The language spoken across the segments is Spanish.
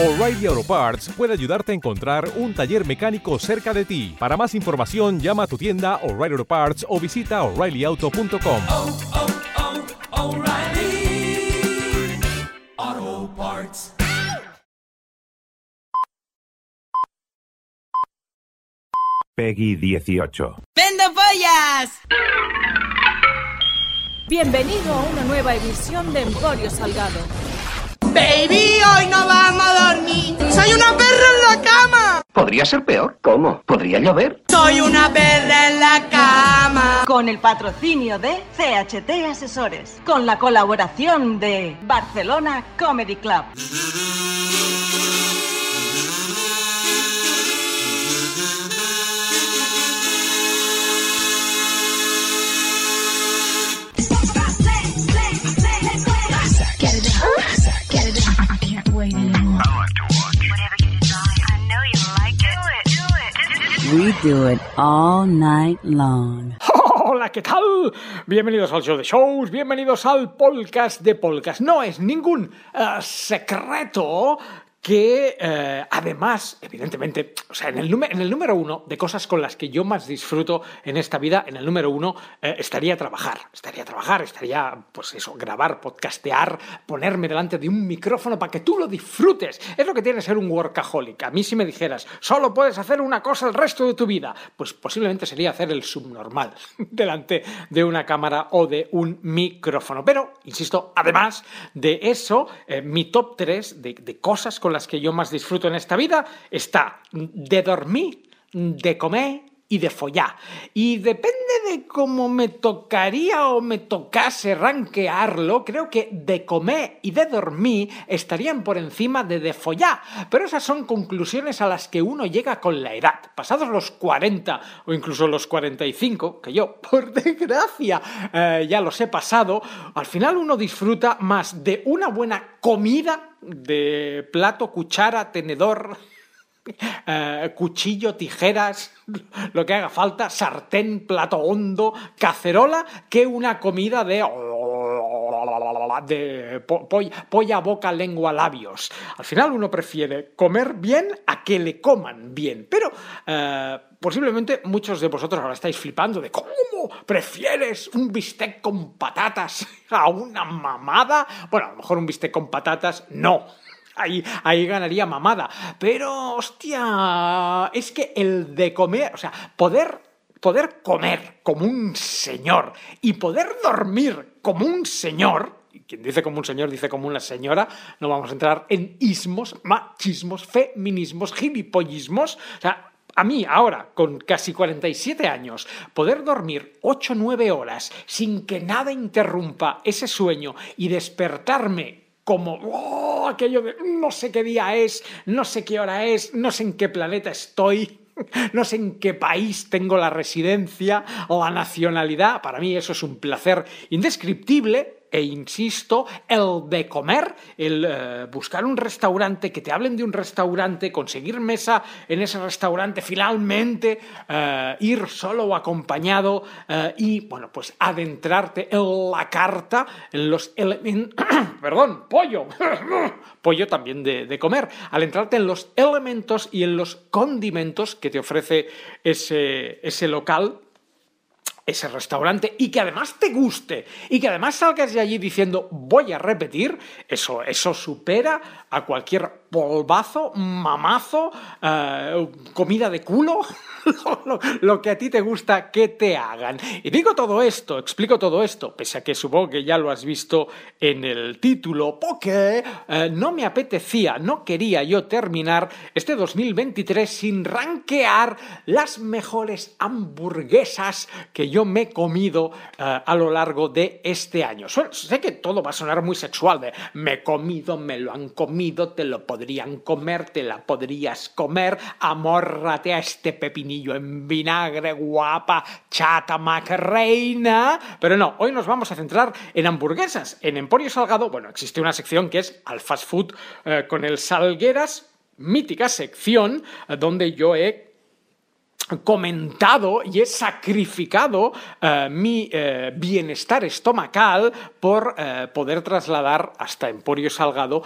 O'Reilly Auto Parts puede ayudarte a encontrar un taller mecánico cerca de ti. Para más información, llama a tu tienda O'Reilly Auto Parts o visita oreillyauto.com. oh, oh, Parts. Peggy 18. ¡Vendo pollas! Bienvenido a una nueva edición de Emporio Salgado. Baby, hoy no vamos a dormir. Soy una perra en la cama. Podría ser peor. ¿Cómo? ¿Podría llover? Soy una perra en la cama. Con el patrocinio de CHT Asesores, con la colaboración de Barcelona Comedy Club. We do it all night long. Hola, ¿qué tal? Bienvenidos al show de shows, bienvenidos al podcast de podcast. No es ningún eh, secreto que eh, además, evidentemente, o sea, en el, en el número uno de cosas con las que yo más disfruto en esta vida, en el número uno eh, estaría trabajar, estaría trabajar, estaría, pues eso, grabar, podcastear, ponerme delante de un micrófono para que tú lo disfrutes. Es lo que tiene ser un workaholic. A mí si me dijeras, solo puedes hacer una cosa el resto de tu vida, pues posiblemente sería hacer el subnormal delante de una cámara o de un micrófono. Pero, insisto, además de eso, eh, mi top 3 de, de cosas con las que yo más disfruto en esta vida está de dormir, de comer y de follar. Y depende de cómo me tocaría o me tocase ranquearlo, creo que de comer y de dormir estarían por encima de de follar. Pero esas son conclusiones a las que uno llega con la edad. Pasados los 40 o incluso los 45, que yo, por desgracia, eh, ya los he pasado, al final uno disfruta más de una buena comida de plato, cuchara, tenedor, eh, cuchillo, tijeras, lo que haga falta, sartén, plato hondo, cacerola, que una comida de de po- polla, polla, boca, lengua, labios. Al final uno prefiere comer bien a que le coman bien. Pero eh, posiblemente muchos de vosotros ahora estáis flipando de cómo prefieres un bistec con patatas a una mamada. Bueno, a lo mejor un bistec con patatas no. Ahí, ahí ganaría mamada. Pero, hostia, es que el de comer, o sea, poder, poder comer como un señor y poder dormir como un señor, y quien dice como un señor dice como una señora, no vamos a entrar en ismos, machismos, feminismos, gilipollismos, o sea, a mí ahora, con casi 47 años, poder dormir 8 o 9 horas sin que nada interrumpa ese sueño y despertarme como "Oh, aquello de no sé qué día es, no sé qué hora es, no sé en qué planeta estoy, no sé en qué país tengo la residencia o la nacionalidad, para mí eso es un placer indescriptible e insisto, el de comer, el eh, buscar un restaurante, que te hablen de un restaurante, conseguir mesa en ese restaurante, finalmente eh, ir solo o acompañado eh, y, bueno, pues adentrarte en la carta, en los elementos, perdón, pollo, pollo también de, de comer, al entrarte en los elementos y en los condimentos que te ofrece ese, ese local ese restaurante y que además te guste y que además salgas de allí diciendo voy a repetir, eso, eso supera a cualquier polvazo, mamazo, eh, comida de culo, lo, que a ti te gusta que te hagan. Y digo todo esto, explico todo esto, pese a que supongo que ya lo has visto en el título, porque eh, no me apetecía, no quería yo terminar este 2023 sin ranquear las mejores hamburguesas que yo me he comido eh, a lo largo de este año. Sé que todo va a sonar muy sexual, de me he comido, me lo han comido, te lo podrían comer, te la podrías comer, amórrate a este pepinillo en vinagre, guapa, chata, reina. Pero no, hoy nos vamos a centrar en hamburguesas. En Emporio Salgado, bueno, existe una sección que es al fast food eh, con el Salgueras, mítica sección eh, donde yo he comentado y he sacrificado eh, mi eh, bienestar estomacal por eh, poder trasladar hasta Emporio Salgado,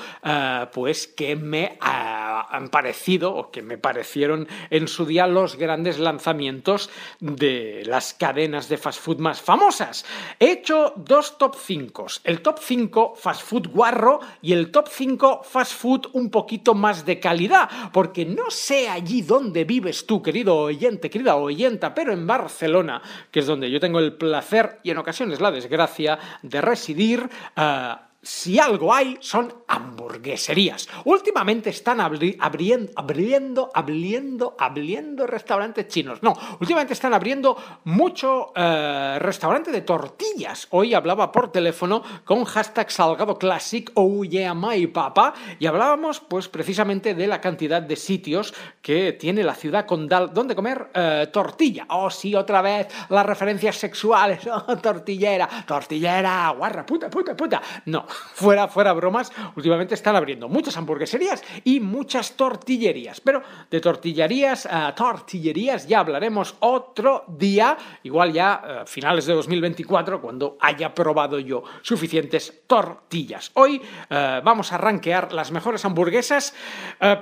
pues que me han parecido o que me parecieron en su día los grandes lanzamientos de las cadenas de fast food más famosas. He hecho dos top 5, el top 5 fast food guarro y el top 5 fast food un poquito más de calidad, porque no sé allí dónde vives tú, querido oyente, querida oyenta, pero en Barcelona, que es donde yo tengo el placer y en ocasiones la desgracia de residir, eh, si algo hay, son hamburgueserías. Últimamente están abri- abriendo, abriendo, abriendo, abriendo restaurantes chinos. No, últimamente están abriendo mucho eh, restaurante de tortillas. Hoy hablaba por teléfono con hashtag Salgado Classic, oh yeah my papa, y hablábamos pues precisamente de la cantidad de sitios que tiene la ciudad condal donde comer eh, tortilla. Oh sí, otra vez las referencias sexuales. Oh, tortillera, tortillera, guarra, puta, puta, puta. No, fuera, fuera bromas, últimamente están abriendo muchas hamburgueserías y muchas tortillerías. Pero de tortillerías a tortillerías ya hablaremos otro día, igual ya a finales de 2024, cuando haya probado yo suficientes tortillas. Hoy eh, vamos a rankear las mejores hamburguesas. eh,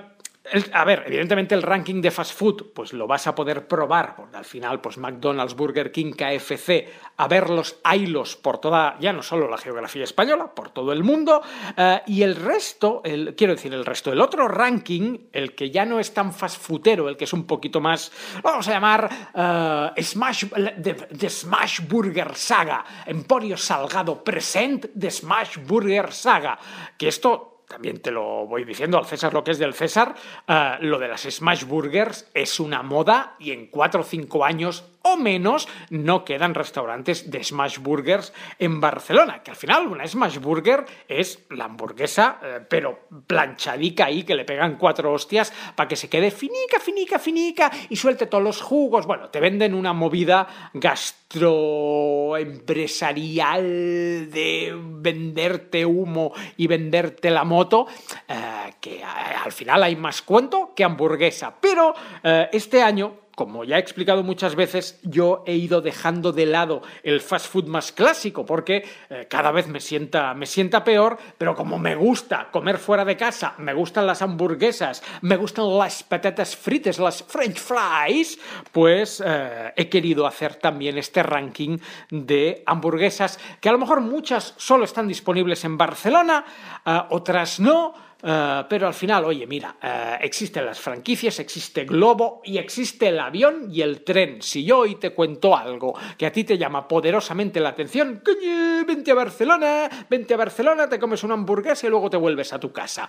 a ver, evidentemente el ranking de fast food, pues lo vas a poder probar, porque al final, pues McDonald's, Burger King, KFC, a verlos, haylos por toda, ya no solo la geografía española, por todo el mundo, eh, y el resto, el, quiero decir, el resto, el otro ranking, el que ya no es tan fast foodero, el que es un poquito más, vamos a llamar, eh, Smash, de, de Smash Burger Saga, Emporio Salgado Present de Smash Burger Saga, que esto también te lo voy diciendo al César lo que es del César, eh, lo de las Smash Burgers es una moda y en cuatro o cinco años o menos no quedan restaurantes de Smash Burgers en Barcelona, que al final una Smash Burger es la hamburguesa, eh, pero planchadica ahí, que le pegan cuatro hostias para que se quede finica, finica, finica y suelte todos los jugos. Bueno, te venden una movida gastroempresarial de venderte humo y venderte la moto, eh, que al final hay más cuento que hamburguesa. Pero eh, este año como ya he explicado muchas veces, yo he ido dejando de lado el fast food más clásico porque eh, cada vez me sienta, me sienta peor, pero como me gusta comer fuera de casa, me gustan las hamburguesas, me gustan las patatas fritas, las french fries, pues eh, he querido hacer también este ranking de hamburguesas que a lo mejor muchas solo están disponibles en Barcelona, eh, otras no. Uh, pero al final, oye, mira, uh, existen las franquicias, existe Globo y existe el avión y el tren. Si yo hoy te cuento algo que a ti te llama poderosamente la atención, coño, vente a Barcelona, vente a Barcelona, te comes una hamburguesa y luego te vuelves a tu casa.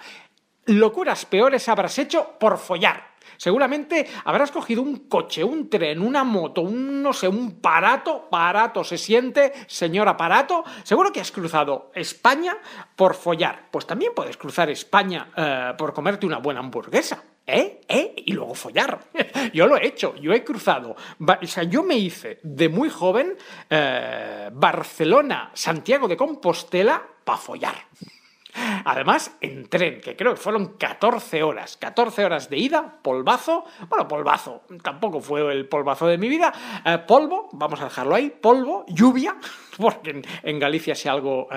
Locuras peores habrás hecho por follar. Seguramente habrás cogido un coche, un tren, una moto, un, no sé, un parato, parato se siente, señor aparato. Seguro que has cruzado España por follar. Pues también puedes cruzar España eh, por comerte una buena hamburguesa. ¿Eh? ¿Eh? Y luego follar. yo lo he hecho, yo he cruzado. O sea, yo me hice de muy joven eh, Barcelona, Santiago de Compostela para follar. Además, en tren, que creo que fueron 14 horas. 14 horas de ida, polvazo. Bueno, polvazo, tampoco fue el polvazo de mi vida. Eh, polvo, vamos a dejarlo ahí. Polvo, lluvia, porque en, Galicia si algo, eh,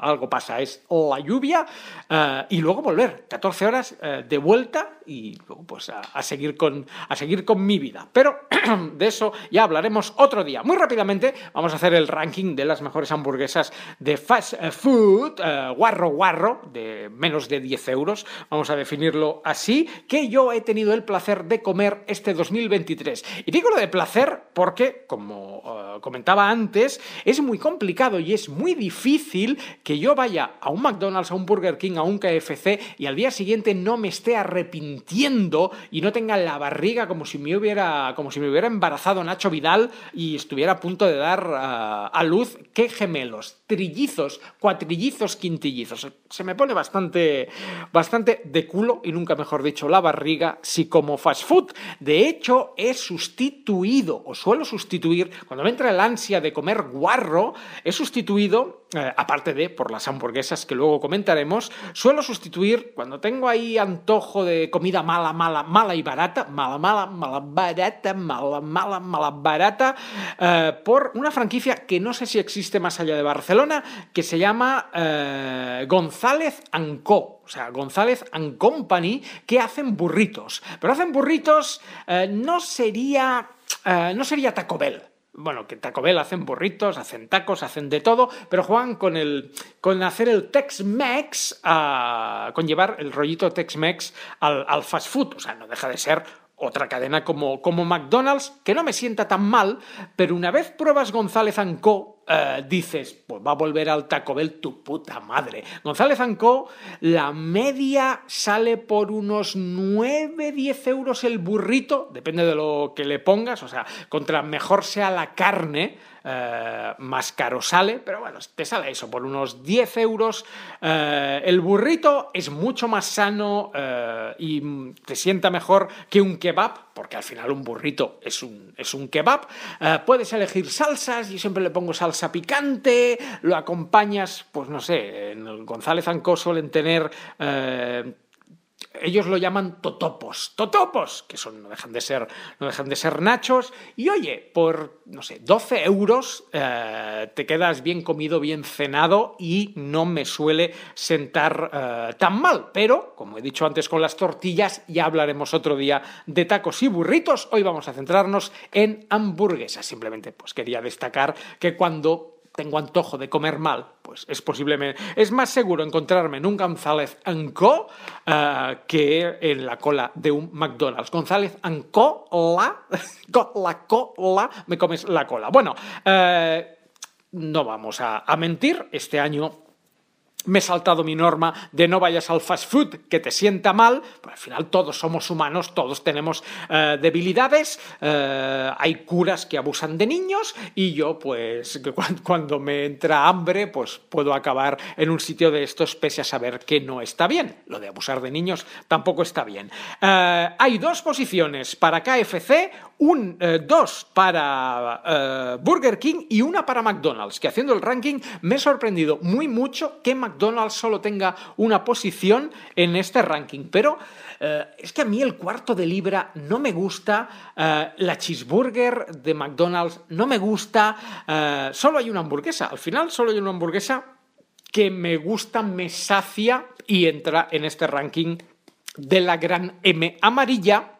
algo pasa es la lluvia. Eh, y luego volver. 14 horas de vuelta y luego pues a, a, seguir con, a seguir con mi vida. Pero de eso ya hablaremos otro día. Muy rápidamente vamos a hacer el ranking de las mejores hamburguesas de fast food, guarro guarro de menos de 10 euros, vamos a definirlo así, que yo he tenido el placer de comer este 2023. Y digo lo de placer porque, como uh, comentaba antes, es muy complicado y es muy difícil que yo vaya a un McDonald's, a un Burger King, a un KFC y al día siguiente no me esté arrepintiendo y no tenga la barriga como si me hubiera, como si me hubiera embarazado Nacho Vidal y estuviera a punto de dar uh, a luz qué gemelos, trillizos, cuatrillizos, quintillizos se me pone bastante, bastante de culo, y nunca mejor dicho, la barriga, si como fast food. De hecho, he sustituido, o suelo sustituir, cuando me entra el ansia de comer guarro, he sustituido eh, aparte de por las hamburguesas que luego comentaremos, suelo sustituir cuando tengo ahí antojo de comida mala, mala, mala y barata, mala, mala, mala, barata, mala, mala, mala, barata, eh, por una franquicia que no sé si existe más allá de Barcelona, que se llama eh, González Co. O sea, González and Company, que hacen burritos. Pero hacen burritos, no sería. no sería Taco Bell. Bueno, que Taco Bell hacen burritos, hacen tacos, hacen de todo, pero juegan con el. con hacer el Tex-Mex, ah, con llevar el rollito Tex-Mex al, al fast food. O sea, no deja de ser otra cadena como, como McDonald's, que no me sienta tan mal, pero una vez pruebas González Co., eh, dices, pues va a volver al Taco Bell tu puta madre. González Co., la media sale por unos 9, 10 euros el burrito, depende de lo que le pongas, o sea, contra mejor sea la carne, eh, más caro sale, pero bueno, te sale eso, por unos 10 euros. Eh, el burrito es mucho más sano eh, y te sienta mejor que un kebab, porque al final un burrito es un, es un kebab. Puedes elegir salsas, yo siempre le pongo salsa picante, lo acompañas, pues no sé, en el González Anco suelen tener... ellos lo llaman totopos, totopos, que son, no dejan de ser, no dejan de ser nachos, y oye, por, no sé, 12 euros eh, te quedas bien comido, bien cenado, y no me suele sentar eh, tan mal, pero, como he dicho antes con las tortillas, ya hablaremos otro día de tacos y burritos, hoy vamos a centrarnos en hamburguesas, simplemente pues quería destacar que cuando tengo antojo de comer mal, pues es posiblemente es más seguro encontrarme en un González Co eh, que en la cola de un McDonald's. González Co la, la cola, me comes la cola. Bueno, eh, no vamos a mentir, este año me he saltado mi norma de no vayas al fast food que te sienta mal, pero al final todos somos humanos, todos tenemos eh, debilidades, eh, hay curas que abusan de niños y yo pues cuando me entra hambre pues puedo acabar en un sitio de estos pese a saber que no está bien. Lo de abusar de niños tampoco está bien. Eh, hay dos posiciones para KFC, un, dos para Burger King y una para McDonald's, que haciendo el ranking me he sorprendido muy mucho que McDonald's solo tenga una posición en este ranking, pero eh, es que a mí el cuarto de libra no me gusta, eh, la cheeseburger de McDonald's no me gusta, eh, solo hay una hamburguesa, al final solo hay una hamburguesa que me gusta, me sacia y entra en este ranking de la gran M amarilla.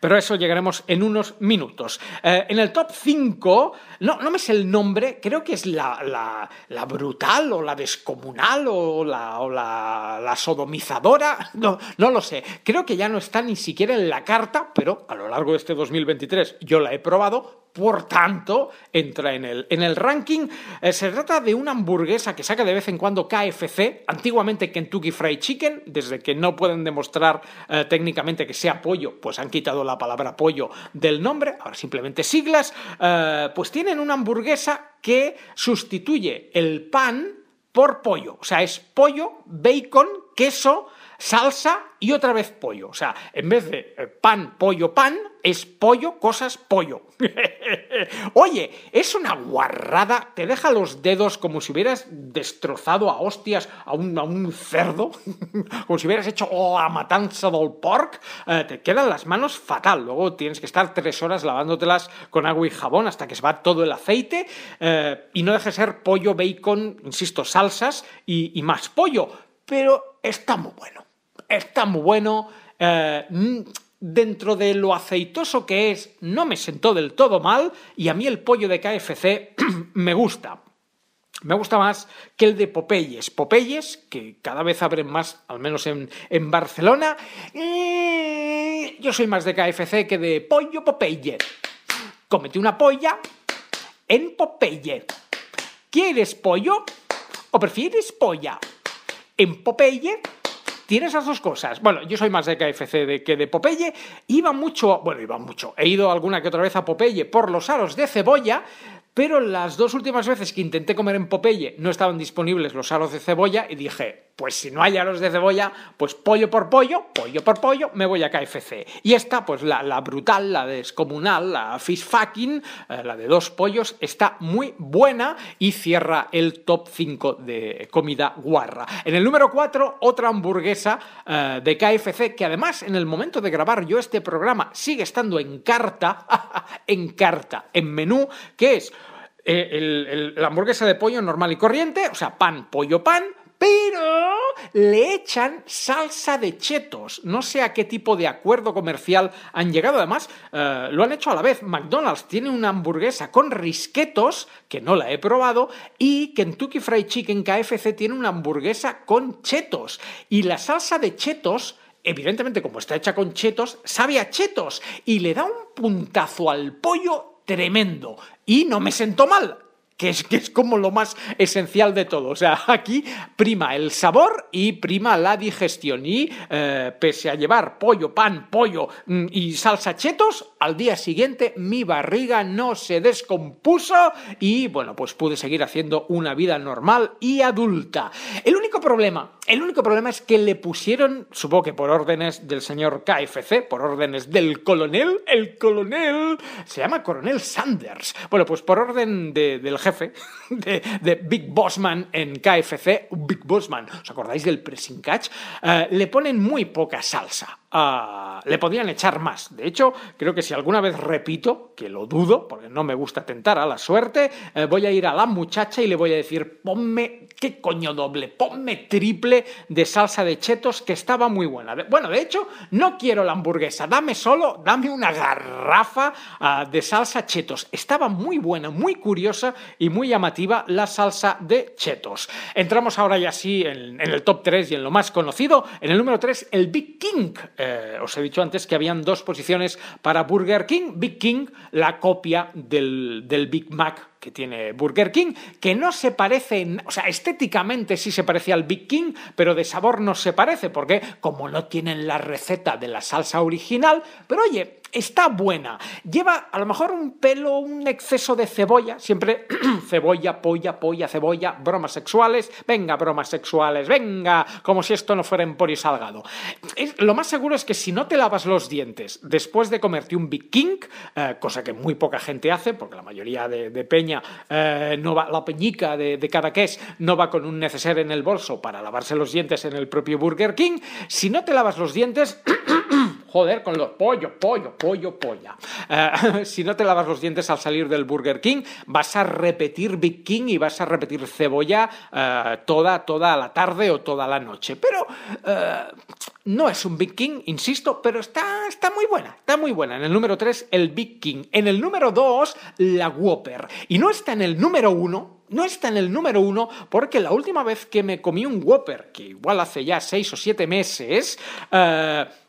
Pero a eso llegaremos en unos minutos. Eh, en el top 5, no, no me sé el nombre, creo que es la, la- brutal o la descomunal o la, o la, la sodomizadora, no, no lo sé. Creo que ya no está ni siquiera en la carta, pero a lo largo de este 2023 yo la he probado, por tanto, entra en el, en el ranking. Eh, se trata de una hamburguesa que saca de vez en cuando KFC, antiguamente Kentucky Fried Chicken, desde que no pueden demostrar eh, técnicamente que sea pollo, pues han quitado la palabra pollo del nombre, ahora simplemente siglas, eh, pues tienen una hamburguesa que sustituye el pan por pollo. O sea, es pollo, bacon, queso, salsa y otra vez pollo. O sea, en vez de eh, pan, pollo, pan, es pollo, cosas, pollo. Oye, es una guarrada, te deja los dedos como si hubieras destrozado a hostias a un, a un cerdo, como si hubieras hecho la matanza del porc, eh, te quedan las manos fatal. Luego tienes que estar tres horas lavándotelas con agua y jabón hasta que se va todo el aceite eh, y no deja de ser pollo, bacon, insisto, salsas y más pollo. Pero está muy bueno, está muy bueno. eh, dentro de lo aceitoso que es, no me sentó del todo mal y a mí el pollo de KFC me gusta. Me gusta más que el de Popeyes. Popeyes, que cada vez abren más, al menos en, en Barcelona. yo soy más de KFC que de pollo Popeye. Cómete una polla en Popeye. ¿Quieres pollo o prefieres polla? En Popeye tienes las dos cosas. Bueno, yo soy más de KFC que de Popeye. Iba mucho, bueno, iba mucho. He ido alguna que otra vez a Popeye por los aros de cebolla, pero las dos últimas veces que intenté comer en Popeye no estaban disponibles los aros de cebolla y dije, Pues si no hay aros de cebolla, pues pollo por pollo, pollo por pollo, me voy a KFC. Y esta, pues la, la brutal, la descomunal, la fish fucking, eh, la de dos pollos, está muy buena y cierra el top 5 de comida guarra. En el número 4, otra hamburguesa eh, de KFC que además en el momento de grabar yo este programa sigue estando en carta, en carta, en menú, que es eh, el- la hamburguesa de pollo normal y corriente, o sea, pan, pollo, pan, pero le echan salsa de chetos. No sé a qué tipo de acuerdo comercial han llegado. Además, eh, lo han hecho a la vez. McDonald's tiene una hamburguesa con risquetos, que no la he probado, y Kentucky Fried Chicken KFC tiene una hamburguesa con chetos. Y la salsa de chetos evidentemente como está hecha con chetos, sabe a chetos y le da un puntazo al pollo tremendo. Y no me sentó mal. Que es, que es como lo más esencial de todo. O sea, aquí prima el sabor y prima la digestión. Y eh, pese a llevar pollo, pan, pollo mm, y salsa chetos, al día siguiente mi barriga no se descompuso y bueno, pues pude seguir haciendo una vida normal y adulta. El único problema, el único problema es que le pusieron, supongo que por órdenes del señor KFC, por órdenes del coronel, el coronel, se llama coronel Sanders. Bueno, pues por orden de- del jefe, de, de Big Bossman en KFC, Big Bossman, ¿os acordáis del pressing catch? Eh, le ponen muy poca salsa. Le podían echar más. De hecho, creo que si alguna vez repito, que lo dudo, porque no me gusta tentar a la suerte, eh, voy a ir a la muchacha y le voy a decir, ponme, ¿qué coño doble? Ponme triple de salsa de chetos que estaba muy buena. Bueno, de hecho, no quiero la hamburguesa, dame solo, dame una garrafa ah, de salsa chetos. Estaba muy buena, muy curiosa y muy llamativa la salsa de chetos. Entramos ahora ya sí en, en el top 3 y en lo más conocido. En el número 3, el Big King. Eh, os he dicho antes que habían dos posiciones para Burger King. Big King, la copia del, del Big Mac que tiene Burger King, que no se parece, o sea, estéticamente sí se parece al Big King, pero de sabor no se parece, porque como no tienen la receta de la salsa original, pero oye, está buena. Lleva a lo mejor un pelo, un exceso de cebolla, siempre cebolla, polla, polla, cebolla, bromas sexuales, venga, bromas sexuales, venga, como si esto no fuera Emporio Salgado. Lo más seguro es que si no te lavas los dientes después de comerte un Big King, eh, cosa que muy poca gente hace, porque la mayoría de peña eh, no va, la peñica de, de Cadaqués no va con un neceser en el bolso para lavarse los dientes en el propio Burger King, si no te lavas los dientes, Joder, con los pollo, pollo, pollo, polla. Eh, si no te lavas los dientes al salir del Burger King, vas a repetir Big King y vas a repetir cebolla eh, toda, toda la tarde o toda la noche. Pero eh, no es un Big King, insisto, pero está, está muy buena, está muy buena. En el número 3, el Big King. En el número 2, la Whopper. Y no está en el número 1, no está en el número uno porque la última vez que me comí un Whopper, que igual hace ya seis o siete meses,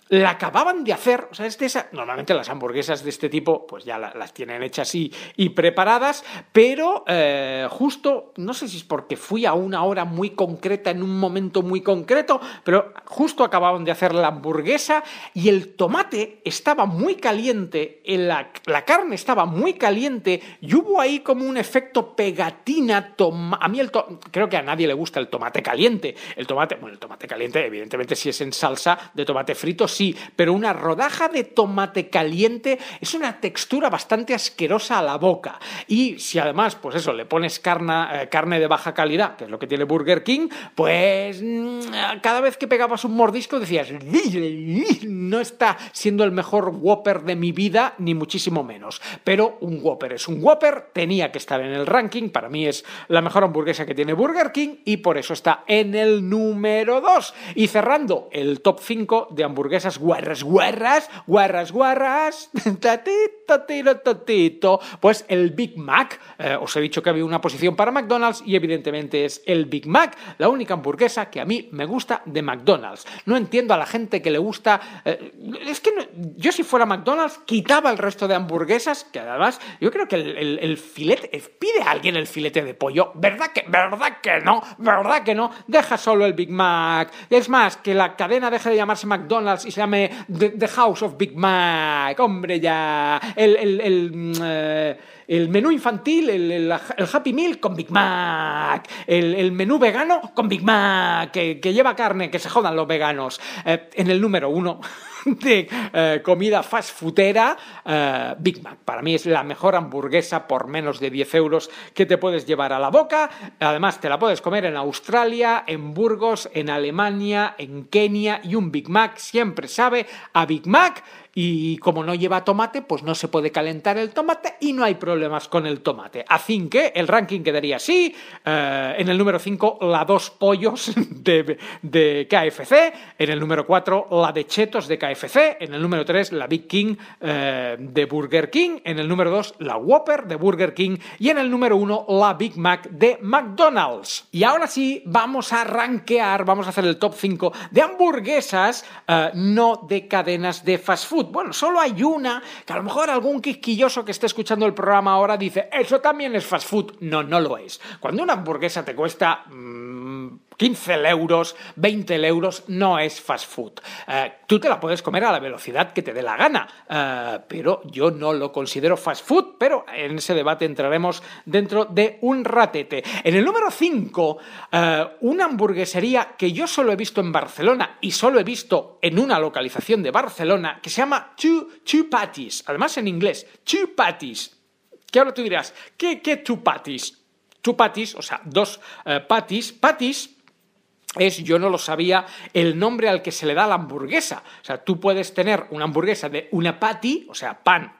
la acababan de hacer, o sea, es normalmente las hamburguesas de este tipo pues ya la- las tienen hechas y, y preparadas, pero eh, justo, no sé si es porque fui a una hora muy concreta, en un momento muy concreto, pero justo acababan de hacer la hamburguesa y el tomate estaba muy caliente, en la, la carne estaba muy caliente y hubo ahí como un efecto pegatina, a mí el creo que a nadie le gusta el tomate caliente, el tomate, bueno, el tomate caliente evidentemente si es en salsa de tomate frito sí, pero una rodaja de tomate caliente es una textura bastante asquerosa a la boca. Y si además, pues eso, le pones carne, eh, carne de baja calidad, que es lo que tiene Burger King, pues mm, cada vez que pegabas un mordisco decías, no está siendo el mejor Whopper de mi vida, ni muchísimo menos. Pero un Whopper es un Whopper, tenía que estar en el ranking, para mí es la mejor hamburguesa que tiene Burger King y por eso está en el número 2. Y cerrando el top 5 de hamburguesas guarras, guarras, guarras, guarras, tatito, tiro, tatito, pues el Big Mac. Eh, os he dicho que había una posición para McDonald's y evidentemente es el Big Mac, la única hamburguesa que a mí me gusta de McDonald's. No entiendo a la gente que le gusta... eh, es que yo si fuera McDonald's quitaba el resto de hamburguesas, que además yo creo que el, el- el filete... eh, ¿Pide a alguien el filete de pollo? ¿Verdad que, ¿Verdad que no? ¿Verdad que no? Deja solo el Big Mac. Es más, que la cadena deje de llamarse McDonald's y se llame The, The House of Big Mac. Hombre, ya. El, el- el, mm, eh, menú infantil, el, Happy Meal con Big Mac, el, el menú vegano con Big Mac, que, que lleva carne, que se jodan los veganos. Eh, en el número uno de eh, comida fast foodera, eh, Big Mac. Para mí es la mejor hamburguesa por menos de 10 euros que te puedes llevar a la boca. Además, te la puedes comer en Australia, en Burgos, en Alemania, en Kenia y un Big Mac siempre sabe a Big Mac. Y como no lleva tomate, pues no se puede calentar el tomate y no hay problemas con el tomate. Así que el ranking quedaría así. eh, en el número 5, la dos pollos de, KFC. En el número 4, la de chetos de KFC. En el número 3, la Big King eh, de Burger King. En el número 2, la Whopper de Burger King. Y en el número 1, la Big Mac de McDonald's. Y ahora sí, vamos a rankear, vamos a hacer el top 5 de hamburguesas, eh, no de cadenas de fast food. Bueno, solo hay una que a lo mejor algún quisquilloso que esté escuchando el programa ahora dice, eso también es fast food. No, no lo es. Cuando una hamburguesa te cuesta... mm, 15 euros, 20 euros, no es fast food. Eh, tú te la puedes comer a la velocidad que te dé la gana, eh, pero yo no lo considero fast food, pero en ese debate entraremos dentro de un ratete. En el número 5, una hamburguesería que yo solo he visto en Barcelona y solo he visto en una localización de Barcelona que se llama Two, Two Patties, además en inglés, Two Patties. Que ahora tú dirás, ¿qué, qué Two Patties? Two Patties, o sea, dos eh, patties, patties es, yo no lo sabía, el nombre al que se le da la hamburguesa. O sea, tú puedes tener una hamburguesa de una patty, o sea, pan,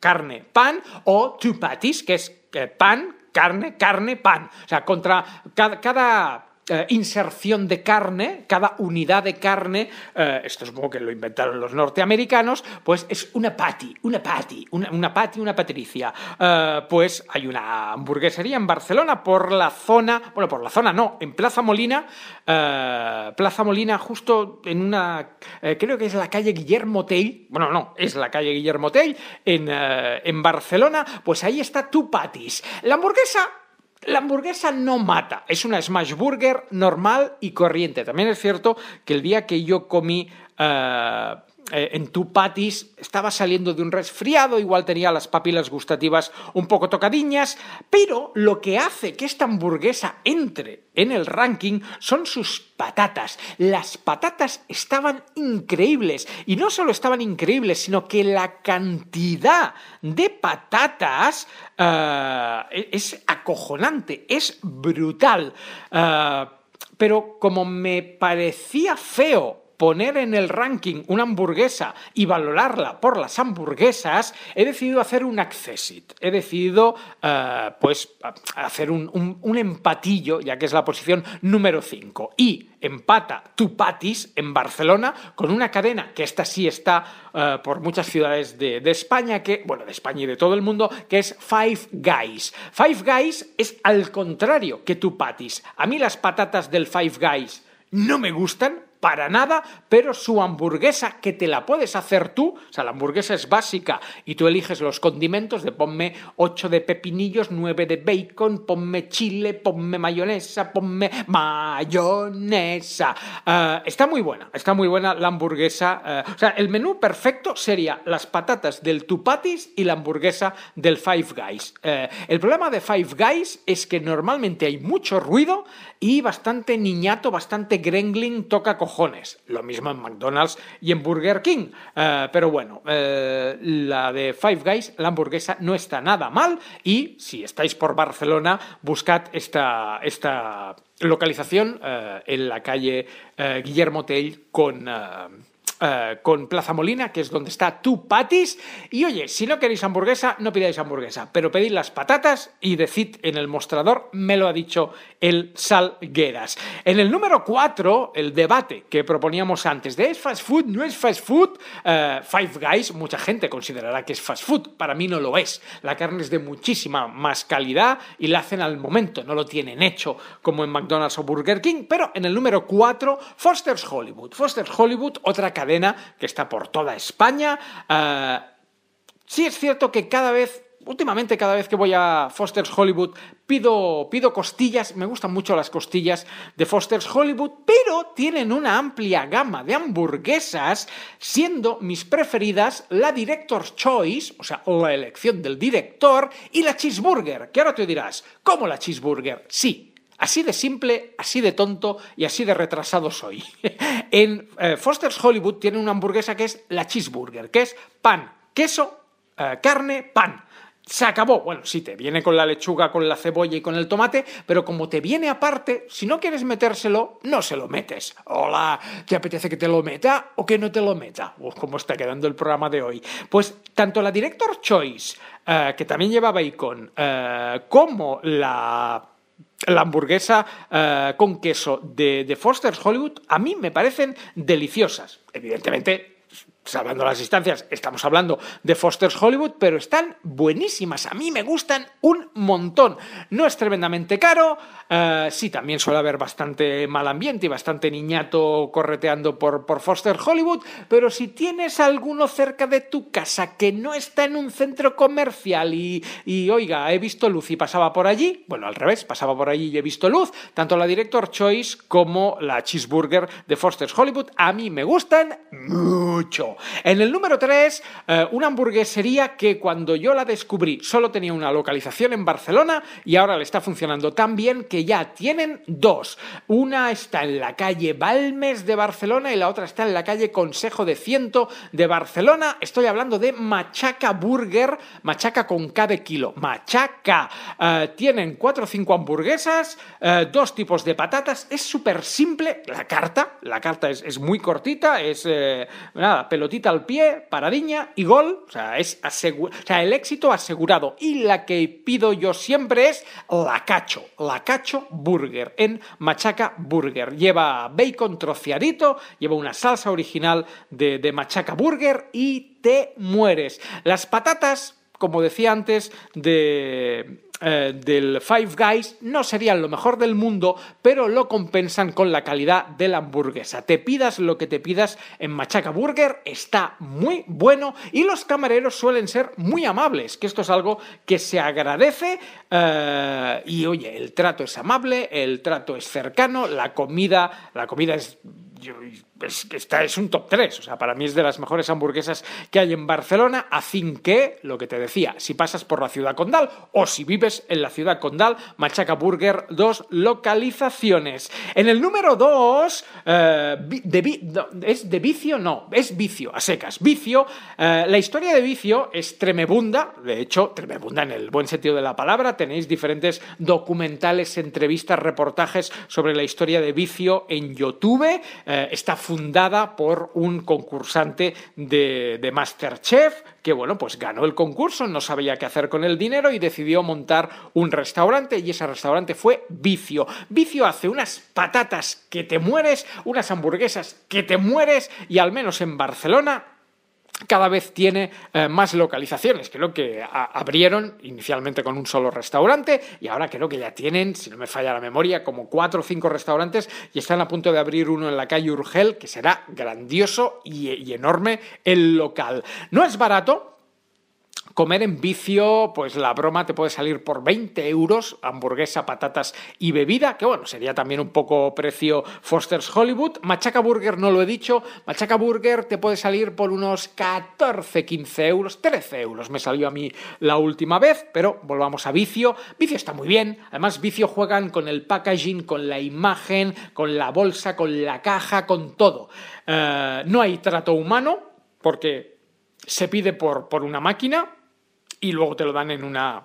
carne, pan, o two patties, que es eh, pan, carne, carne, pan. O sea, contra cada, cada, eh, inserción de carne, cada unidad de carne, eh, esto supongo que lo inventaron los norteamericanos, pues es una patty, una patty, una, una patty, una patricia. Eh, pues hay una hamburguesería en Barcelona por la zona, bueno, por la zona no, en Plaza Molina, Plaza Molina justo en una, creo que es la calle Guillermo Tell, bueno, no, es la calle Guillermo Tell, en, en Barcelona, pues ahí está tu patis. La hamburguesa la hamburguesa no mata, es una smash burger normal y corriente. También es cierto que el día que yo comí eh, eh, en tu patis estaba saliendo de un resfriado, igual tenía las papilas gustativas un poco tocadiñas, pero lo que hace que esta hamburguesa entre en el ranking son sus patatas. Las patatas estaban increíbles y no solo estaban increíbles, sino que la cantidad de patatas eh, es acojonante, es brutal. Eh, pero como me parecía feo poner en el ranking una hamburguesa y valorarla por las hamburguesas, he decidido hacer un accessit. He decidido, eh, pues, hacer un, un- empatillo, ya que es la posición número 5. Y empata Tu Patis en Barcelona con una cadena que esta sí está eh, por muchas ciudades de, de España, que, bueno, de España y de todo el mundo, que es Five Guys. Five Guys es al contrario que Tu Patis. A mí las patatas del Five Guys no me gustan para nada, pero su hamburguesa que te la puedes hacer tú, o sea, la hamburguesa es básica y tú eliges los condimentos de ponme 8 de pepinillos, 9 de bacon, ponme chile, ponme mayonesa, ponme mayonesa. Eh, está muy buena, está muy buena la hamburguesa. eh, o sea, el menú perfecto sería las patatas del Tupatis y la hamburguesa del Five Guys. Eh, el problema de Five Guys es que normalmente hay mucho ruido y bastante niñato, bastante gremlin toca Lo mismo en McDonald's y en Burger King. Eh, pero bueno, eh, la de Five Guys, la hamburguesa no está nada mal y si estáis por Barcelona, buscad esta, esta localización eh, en la calle Guillermo Tell con... eh, con Plaza Molina, que es donde está tu patis. Y oye, si no queréis hamburguesa, no pidáis hamburguesa, pero pedid las patatas y decid en el mostrador, me lo ha dicho el Salgueras. En el número 4, el debate que proponíamos antes de ¿es fast food? ¿No es fast food? Eh, Five Guys, mucha gente considerará que es fast food, para mí no lo es. La carne es de muchísima más calidad y la hacen al momento, no lo tienen hecho como en McDonald's o Burger King, pero en el número 4, Foster's Hollywood. Foster's Hollywood, otra cadena que está por toda España. Eh, sí es cierto que cada vez últimamente cada vez que voy a Foster's Hollywood pido, pido costillas, me gustan mucho las costillas de Foster's Hollywood, pero tienen una amplia gama de hamburguesas, siendo mis preferidas la Director's Choice, o sea, la elección del director, y la Cheeseburger, que ahora te dirás, ¿cómo la Cheeseburger? Sí, Así de simple, así de tonto y así de retrasado soy. en eh, Foster's Hollywood tiene una hamburguesa que es la cheeseburger, que es pan, queso, eh, carne, pan. Se acabó. Bueno, sí, te viene con la lechuga, con la cebolla y con el tomate, pero como te viene aparte, si no quieres metérselo, no se lo metes. Hola, ¿te apetece que te lo meta o que no te lo meta? Uf, cómo está quedando el programa de hoy. Pues tanto la Director Choice, eh, que también lleva bacon, como la la hamburguesa eh, con queso de, de Foster's Hollywood a mí me parecen deliciosas. Evidentemente, salvando las distancias, estamos hablando de Foster's Hollywood, pero están buenísimas. A mí me gustan un montón. No es tremendamente caro. eh, sí, también suele haber bastante mal ambiente y bastante niñato correteando por, por Hollywood, pero si tienes alguno cerca de tu casa que no está en un centro comercial y, y oiga, he visto luz y pasaba por allí, bueno, al revés, pasaba por allí y he visto luz, tanto la Director Choice como la Cheeseburger de Foster's Hollywood a mí me gustan mucho. En el número 3, eh, una hamburguesería que cuando yo la descubrí solo tenía una localización en Barcelona y ahora le está funcionando tan bien que ya tienen dos. Una está en la calle Balmes de Barcelona y la otra está en la calle Consejo de Ciento de Barcelona. Estoy hablando de Machaca Burger, machaca con K de kilo, machaca. Eh, tienen cuatro o cinco hamburguesas, eh, dos tipos de patatas, es súper simple la carta, la carta es, es muy cortita, es eh, nada, pelotita al pie, paradiña y gol, o sea, es asegu- o sea, el éxito asegurado. Y la que pido yo siempre es la cacho, la cacho burger en Machaca Burger. Lleva bacon troceadito, lleva una salsa original de, de Machaca Burger y te mueres. Las patatas, como decía antes, de eh, del Five Guys no serían lo mejor del mundo, pero lo compensan con la calidad de la hamburguesa. Te pidas lo que te pidas en Machaca Burger, está muy bueno y los camareros suelen ser muy amables, que esto es algo que se agradece eh, y oye, el trato es amable, el trato es cercano, la comida, la comida es es, esta es un top 3, o sea, para mí es de las mejores hamburguesas que hay en Barcelona, así que, lo que te decía, si pasas por la ciudad condal o si vives en la ciudad condal, Machaca Burger, dos localizaciones. En el número 2, de, vi- no, ¿es de vicio? No, es vicio, a secas. Vicio, eh, la historia de vicio es tremebunda, de hecho, tremebunda en el buen sentido de la palabra, tenéis diferentes documentales, entrevistas, reportajes sobre la historia de vicio en YouTube, eh, está fundada por un concursante de, Masterchef que, bueno, pues ganó el concurso, no sabía qué hacer con el dinero y decidió montar un restaurante y ese restaurante fue Vicio. Vicio hace unas patatas que te mueres, unas hamburguesas que te mueres y al menos en Barcelona cada vez tiene eh, más localizaciones. Creo que abrieron inicialmente con un solo restaurante y ahora creo que ya tienen, si no me falla la memoria, como cuatro o cinco restaurantes y están a punto de abrir uno en la calle Urgel, que será grandioso y enorme el local. No es barato, Comer en vicio, pues la broma te puede salir por 20 euros, hamburguesa, patatas y bebida, que bueno, sería también un poco precio Foster's Hollywood. Machaca Burger no lo he dicho, Machaca Burger te puede salir por unos 14, 15 euros, 13 euros me salió a mí la última vez, pero volvamos a vicio. Vicio está muy bien, además vicio juegan con el packaging, con la imagen, con la bolsa, con la caja, con todo. Eh, no hay trato humano, porque se pide por, por una máquina y luego te lo dan en una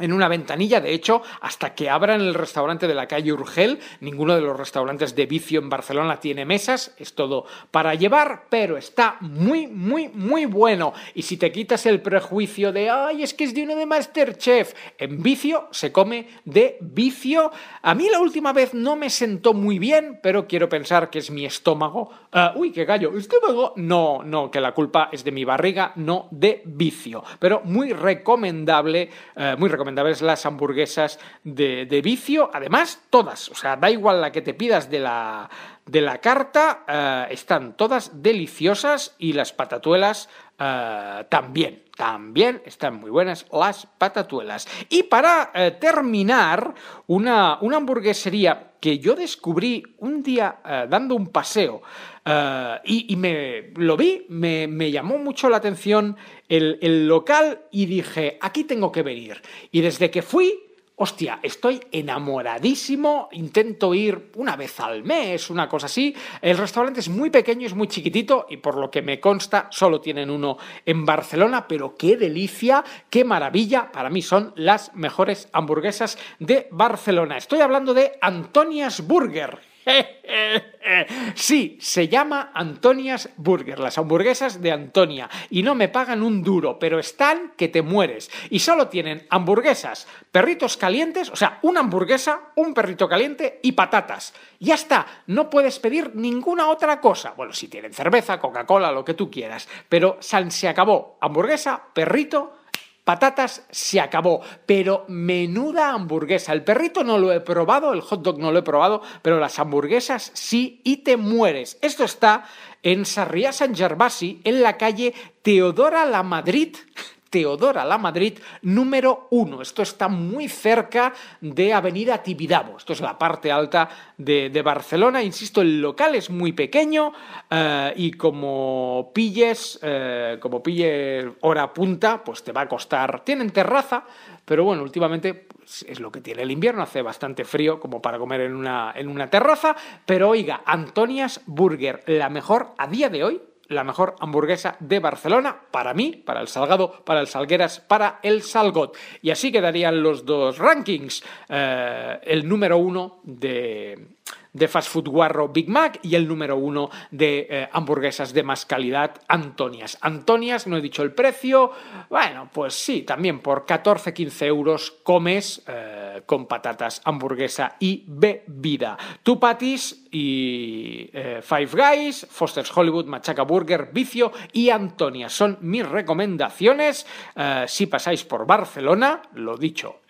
en una ventanilla. De hecho, hasta que abran el restaurante de la calle Urgel, ninguno de los restaurantes de vicio en Barcelona tiene mesas, es todo para llevar, pero está muy, muy, muy bueno. Y si te quitas el prejuicio de, ay, es que es de uno de Masterchef, en vicio se come de vicio. A mí la última vez no me sentó muy bien, pero quiero pensar que es mi estómago. Ah, uy, qué gallo, estómago. No, no, que la culpa es de mi barriga, no de vicio. Pero muy recomendable, eh, muy recomendable recomendables las hamburguesas de, de vicio. Además, todas, o sea, da igual la que te pidas de la, de la carta, eh, están todas deliciosas y las patatuelas eh, también. También están muy buenas las patatuelas. Y para eh, terminar, una, una hamburguesería que yo descubrí un día eh, dando un paseo eh, y, y me lo vi, me, me llamó mucho la atención el, el local y dije, aquí tengo que venir. Y desde que fui, Hostia, estoy enamoradísimo, intento ir una vez al mes, una cosa así. El restaurante es muy pequeño, es muy chiquitito y por lo que me consta solo tienen uno en Barcelona, pero qué delicia, qué maravilla, para mí son las mejores hamburguesas de Barcelona. Estoy hablando de Antonias Burger. Sí, se llama Antonias Burger, las hamburguesas de Antonia. Y no me pagan un duro, pero están que te mueres. Y solo tienen hamburguesas, perritos calientes, o sea, una hamburguesa, un perrito caliente y patatas. Ya está, no puedes pedir ninguna otra cosa. Bueno, si tienen cerveza, Coca-Cola, lo que tú quieras. Pero san- se acabó. Hamburguesa, perrito, Patatas se acabó, pero menuda hamburguesa. El perrito no lo he probado, el hot dog no lo he probado, pero las hamburguesas sí y te mueres. Esto está en Sarriá San Gervasi, en la calle Teodora La Madrid. Teodora La Madrid número 1. Esto está muy cerca de Avenida Tibidabo. Esto es la parte alta de, de Barcelona. Insisto, el local es muy pequeño eh, y como pilles, eh, como pille hora punta, pues te va a costar. Tienen terraza, pero bueno, últimamente pues, es lo que tiene el invierno. Hace bastante frío como para comer en una, en una terraza. Pero oiga, Antonias Burger, la mejor a día de hoy la mejor hamburguesa de Barcelona para mí, para el Salgado, para el Salgueras, para el Salgot. Y así quedarían los dos rankings. Eh, el número uno de, de fast food guarro Big Mac y el número uno de eh, hamburguesas de más calidad Antonias. Antonias, no he dicho el precio. Bueno, pues sí, también por 14-15 euros comes eh, con patatas, hamburguesa y bebida. Two Patties y eh, Five Guys, Foster's Hollywood, Machaca Burger, Vicio y Antonia. Son mis recomendaciones. Si pasáis por Barcelona, lo dicho,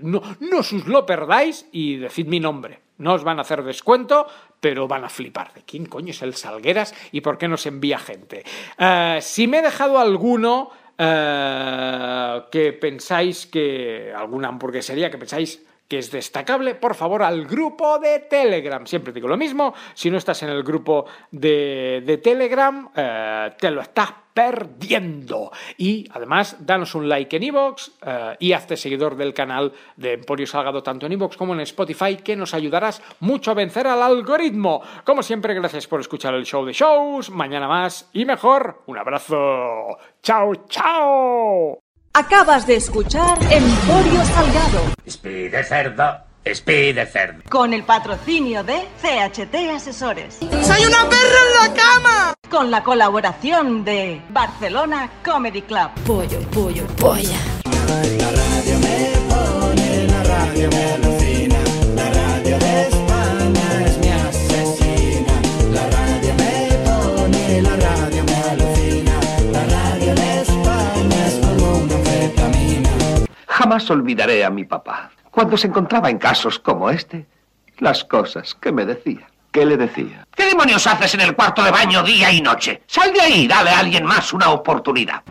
no, no os lo perdáis y decid mi nombre. No os van a hacer descuento, pero van a flipar. ¿De quién coño es el Salgueras y por qué nos envía gente? Eh, si me he dejado alguno eh, que pensáis que. alguna hamburguesería que pensáis que es destacable, por favor, al grupo de Telegram. Siempre digo lo mismo, si no estás en el grupo de, de Telegram, eh, te lo estás perdiendo. Y además, danos un like en iVoox eh, y hazte seguidor del canal de Emporio Salgado, tanto en iVoox como en Spotify, que nos ayudarás mucho a vencer al algoritmo. Como siempre, gracias por escuchar el show de shows. Mañana más y mejor. Un abrazo. Chao, chao. Acabas de escuchar Emporio Salgado. Speed cerdo, speed cerdo. Con el patrocinio de CHT Asesores. ¡Soy una perra en la cama! Con la colaboración de Barcelona Comedy Club. Pollo, pollo, polla. Jamás olvidaré a mi papá. Cuando se encontraba en casos como este, las cosas que me decía. ¿Qué le decía? ¿Qué demonios haces en el cuarto de baño día y noche? Sal de ahí y dale a alguien más una oportunidad.